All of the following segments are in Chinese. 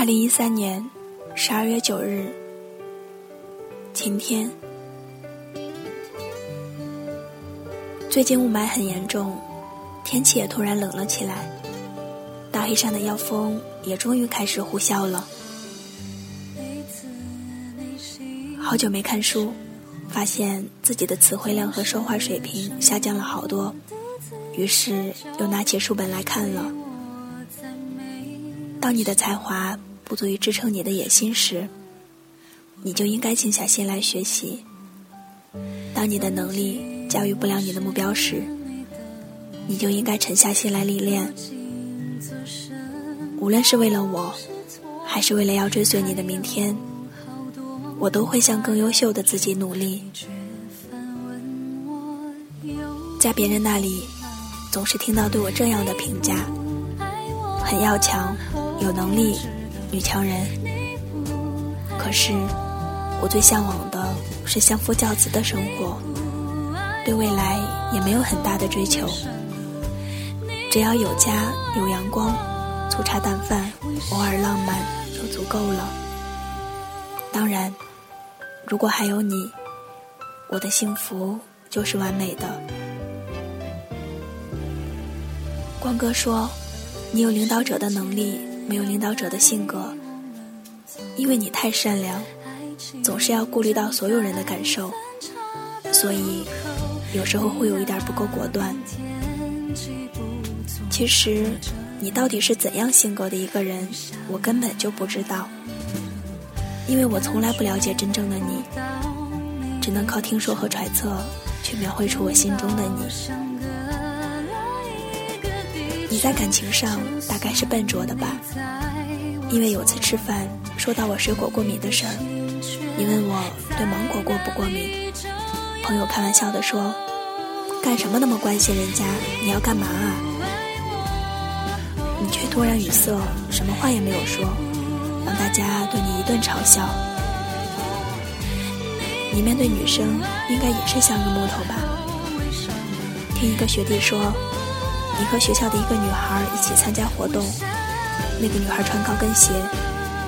二零一三年十二月九日，晴天。最近雾霾很严重，天气也突然冷了起来，大黑山的妖风也终于开始呼啸了。好久没看书，发现自己的词汇量和说话水平下降了好多，于是又拿起书本来看了。当你的才华不足以支撑你的野心时，你就应该静下心来学习；当你的能力驾驭不了你的目标时，你就应该沉下心来历练。无论是为了我，还是为了要追随你的明天，我都会向更优秀的自己努力。在别人那里，总是听到对我这样的评价：很要强。有能力，女强人。可是，我最向往的是相夫教子的生活，对未来也没有很大的追求。只要有家有阳光，粗茶淡饭，偶尔浪漫就足够了。当然，如果还有你，我的幸福就是完美的。光哥说：“你有领导者的能力。”没有领导者的性格，因为你太善良，总是要顾虑到所有人的感受，所以有时候会有一点不够果断。其实你到底是怎样性格的一个人，我根本就不知道，因为我从来不了解真正的你，只能靠听说和揣测去描绘出我心中的你。你在感情上大概是笨拙的吧？因为有次吃饭说到我水果过敏的事儿，你问我对芒果过不过敏，朋友开玩笑的说：“干什么那么关心人家？你要干嘛啊？”你却突然语塞，什么话也没有说，让大家对你一顿嘲笑。你面对女生应该也是像个木头吧？听一个学弟说。你和学校的一个女孩一起参加活动，那个女孩穿高跟鞋，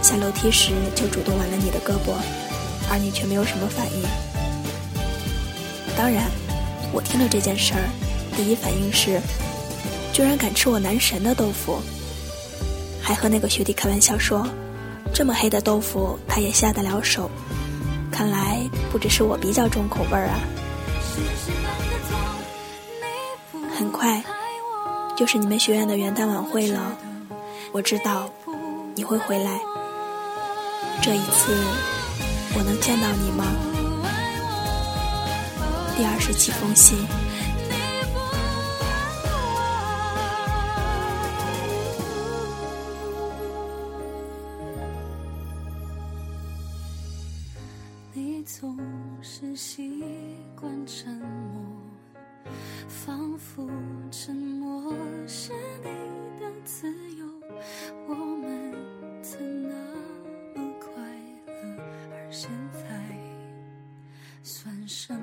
下楼梯时就主动挽了你的胳膊，而你却没有什么反应。当然，我听了这件事儿，第一反应是，居然敢吃我男神的豆腐，还和那个学弟开玩笑说，这么黑的豆腐他也下得了手，看来不只是我比较重口味儿啊。很快。就是你们学院的元旦晚会了，我知道你会回来。这一次，我能见到你吗？第二十七封信。你总是习惯沉默，仿佛沉默。现在算什么？